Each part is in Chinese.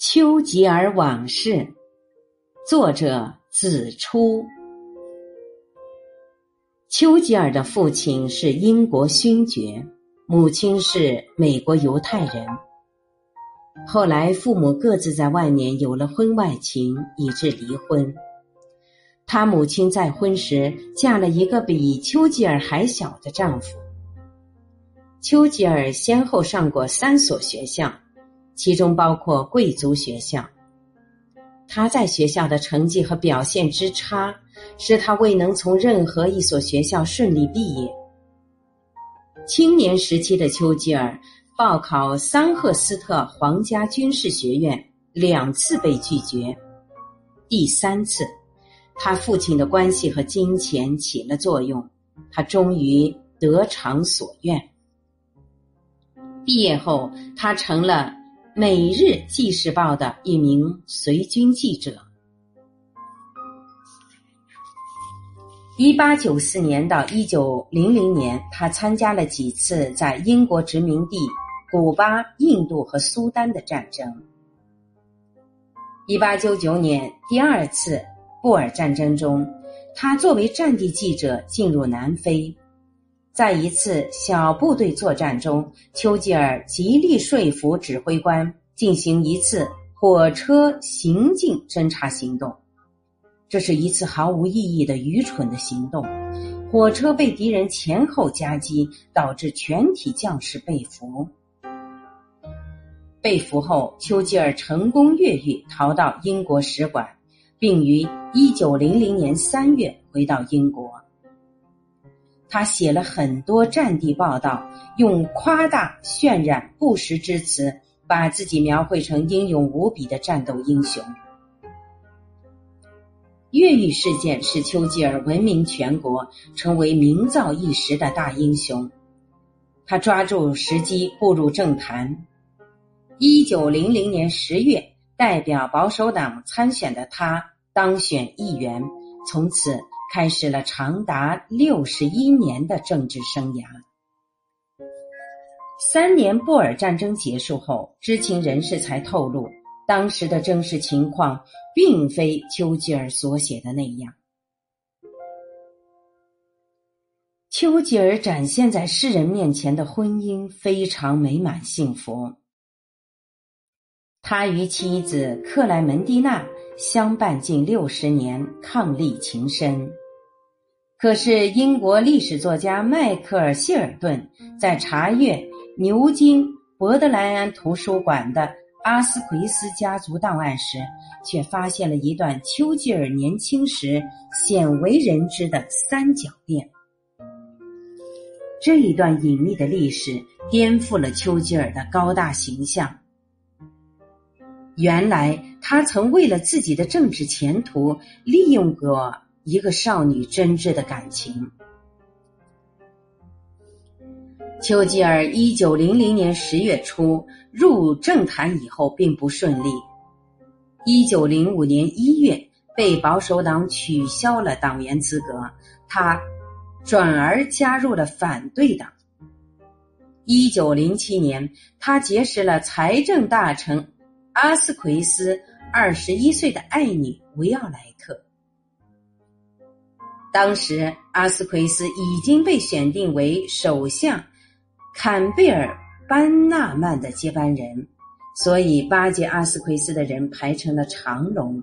丘吉尔往事，作者子初。丘吉尔的父亲是英国勋爵，母亲是美国犹太人。后来父母各自在外面有了婚外情，以致离婚。他母亲再婚时嫁了一个比丘吉尔还小的丈夫。丘吉尔先后上过三所学校。其中包括贵族学校。他在学校的成绩和表现之差，使他未能从任何一所学校顺利毕业。青年时期的丘吉尔报考桑赫斯特皇家军事学院两次被拒绝，第三次，他父亲的关系和金钱起了作用，他终于得偿所愿。毕业后，他成了。《每日纪事报》的一名随军记者。一八九四年到一九零零年，他参加了几次在英国殖民地古巴、印度和苏丹的战争。一八九九年，第二次布尔战争中，他作为战地记者进入南非。在一次小部队作战中，丘吉尔极力说服指挥官进行一次火车行进侦察行动。这是一次毫无意义的愚蠢的行动。火车被敌人前后夹击，导致全体将士被俘。被俘后，丘吉尔成功越狱，逃到英国使馆，并于一九零零年三月回到英国。他写了很多战地报道，用夸大、渲染、不实之词，把自己描绘成英勇无比的战斗英雄。越狱事件使丘吉尔闻名全国，成为名噪一时的大英雄。他抓住时机步入政坛。一九零零年十月，代表保守党参选的他当选议员，从此。开始了长达六十一年的政治生涯。三年布尔战争结束后，知情人士才透露，当时的真实情况并非丘吉尔所写的那样。丘吉尔展现在世人面前的婚姻非常美满幸福，他与妻子克莱门蒂娜。相伴近六十年，伉俪情深。可是，英国历史作家迈克尔·希尔顿在查阅牛津伯德莱恩图书馆的阿斯奎斯家族档案时，却发现了一段丘吉尔年轻时鲜为人知的三角恋。这一段隐秘的历史颠覆了丘吉尔的高大形象。原来，他曾为了自己的政治前途，利用过一个少女真挚的感情。丘吉尔一九零零年十月初入政坛以后，并不顺利。一九零五年一月，被保守党取消了党员资格，他转而加入了反对党。一九零七年，他结识了财政大臣。阿斯奎斯二十一岁的爱女维奥莱特，当时阿斯奎斯已经被选定为首相坎贝尔班纳曼的接班人，所以巴结阿斯奎斯的人排成了长龙。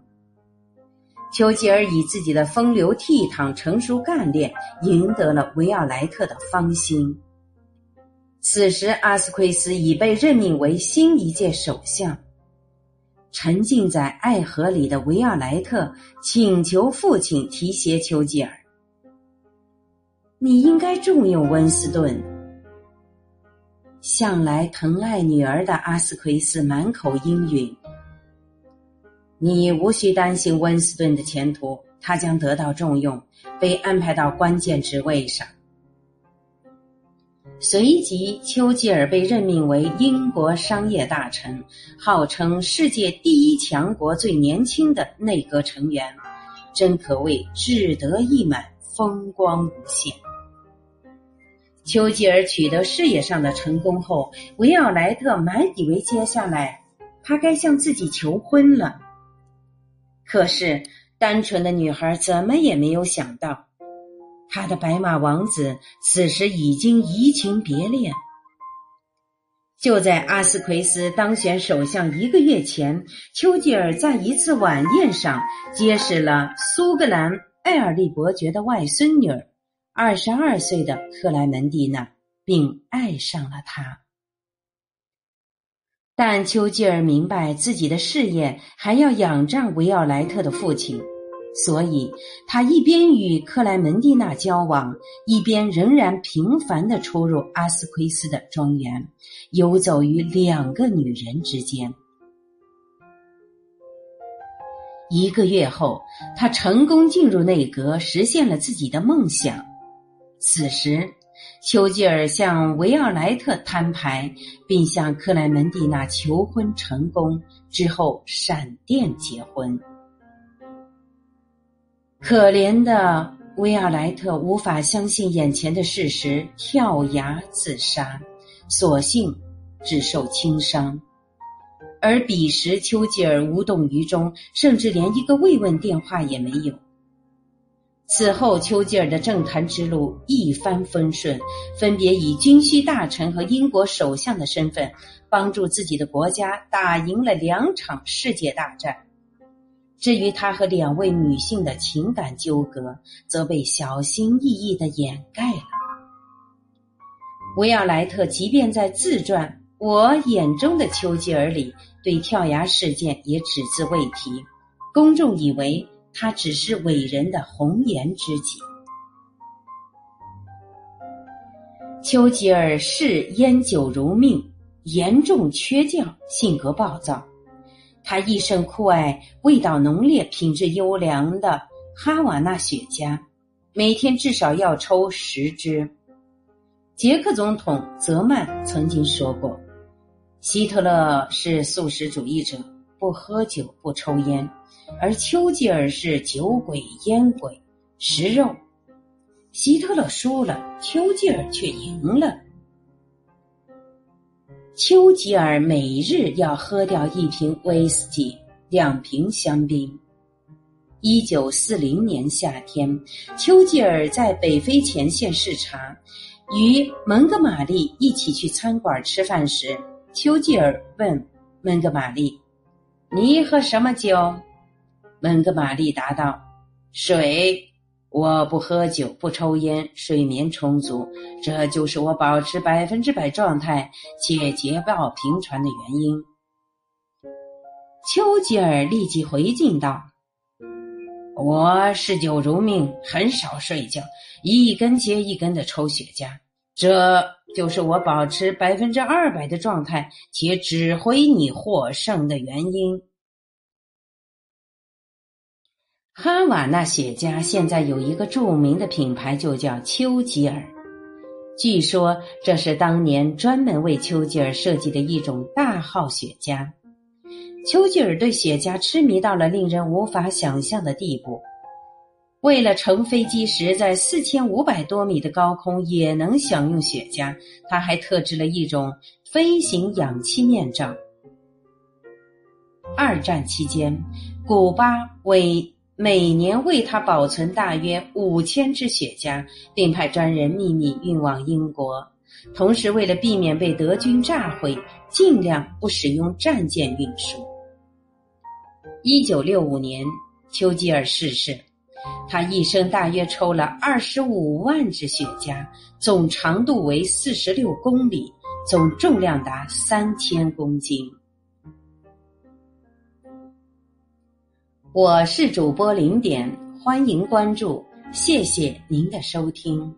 丘吉尔以自己的风流倜傥、成熟干练，赢得了维奥莱特的芳心。此时，阿斯奎斯已被任命为新一届首相。沉浸在爱河里的维奥莱特请求父亲提携丘吉尔。你应该重用温斯顿。向来疼爱女儿的阿斯奎斯满口应允。你无需担心温斯顿的前途，他将得到重用，被安排到关键职位上。随即，丘吉尔被任命为英国商业大臣，号称世界第一强国最年轻的内阁成员，真可谓志得意满、风光无限。丘吉尔取得事业上的成功后，维奥莱特满以为接下来他该向自己求婚了。可是，单纯的女孩怎么也没有想到，他的白马王子此时已经移情别恋。就在阿斯奎斯当选首相一个月前，丘吉尔在一次晚宴上结识了苏格兰艾尔利伯爵的外孙女儿，二十二岁的克莱门蒂娜，并爱上了她。但丘吉尔明白自己的事业还要仰仗维奥莱特的父亲，所以他一边与克莱门蒂娜交往，一边仍然频繁的出入阿斯奎斯的庄园，游走于两个女人之间。一个月后，他成功进入内阁，实现了自己的梦想。此时。丘吉尔向维奥莱特摊牌，并向克莱门蒂娜求婚成功之后，闪电结婚。可怜的威尔莱特无法相信眼前的事实，跳崖自杀，所幸只受轻伤。而彼时丘吉尔无动于衷，甚至连一个慰问电话也没有。此后，丘吉尔的政坛之路一帆风顺，分别以军需大臣和英国首相的身份，帮助自己的国家打赢了两场世界大战。至于他和两位女性的情感纠葛，则被小心翼翼的掩盖了。维奥莱特即便在自传《我眼中的丘吉尔》里，对跳崖事件也只字未提，公众以为。他只是伟人的红颜知己。丘吉尔嗜烟酒如命，严重缺觉，性格暴躁。他一生酷爱味道浓烈、品质优良的哈瓦那雪茄，每天至少要抽十支。捷克总统泽曼曾经说过：“希特勒是素食主义者。”不喝酒，不抽烟，而丘吉尔是酒鬼、烟鬼，食肉。希特勒输了，丘吉尔却赢了。丘吉尔每日要喝掉一瓶威士忌，两瓶香槟。一九四零年夏天，丘吉尔在北非前线视察，与蒙哥马利一起去餐馆吃饭时，丘吉尔问蒙哥马利。你喝什么酒？蒙哥马利答道：“水。我不喝酒，不抽烟，睡眠充足，这就是我保持百分之百状态且捷报频传的原因。”丘吉尔立即回敬道：“我嗜酒如命，很少睡觉，一根接一根的抽雪茄，这就是我保持百分之二百的状态且指挥你获胜的原因。”哈瓦那雪茄现在有一个著名的品牌，就叫丘吉尔。据说这是当年专门为丘吉尔设计的一种大号雪茄。丘吉尔对雪茄痴迷到了令人无法想象的地步。为了乘飞机时在四千五百多米的高空也能享用雪茄，他还特制了一种飞行氧气面罩。二战期间，古巴为每年为他保存大约五千支雪茄，并派专人秘密运往英国。同时，为了避免被德军炸毁，尽量不使用战舰运输。一九六五年，丘吉尔逝世，他一生大约抽了二十五万支雪茄，总长度为四十六公里，总重量达三千公斤。我是主播零点，欢迎关注，谢谢您的收听。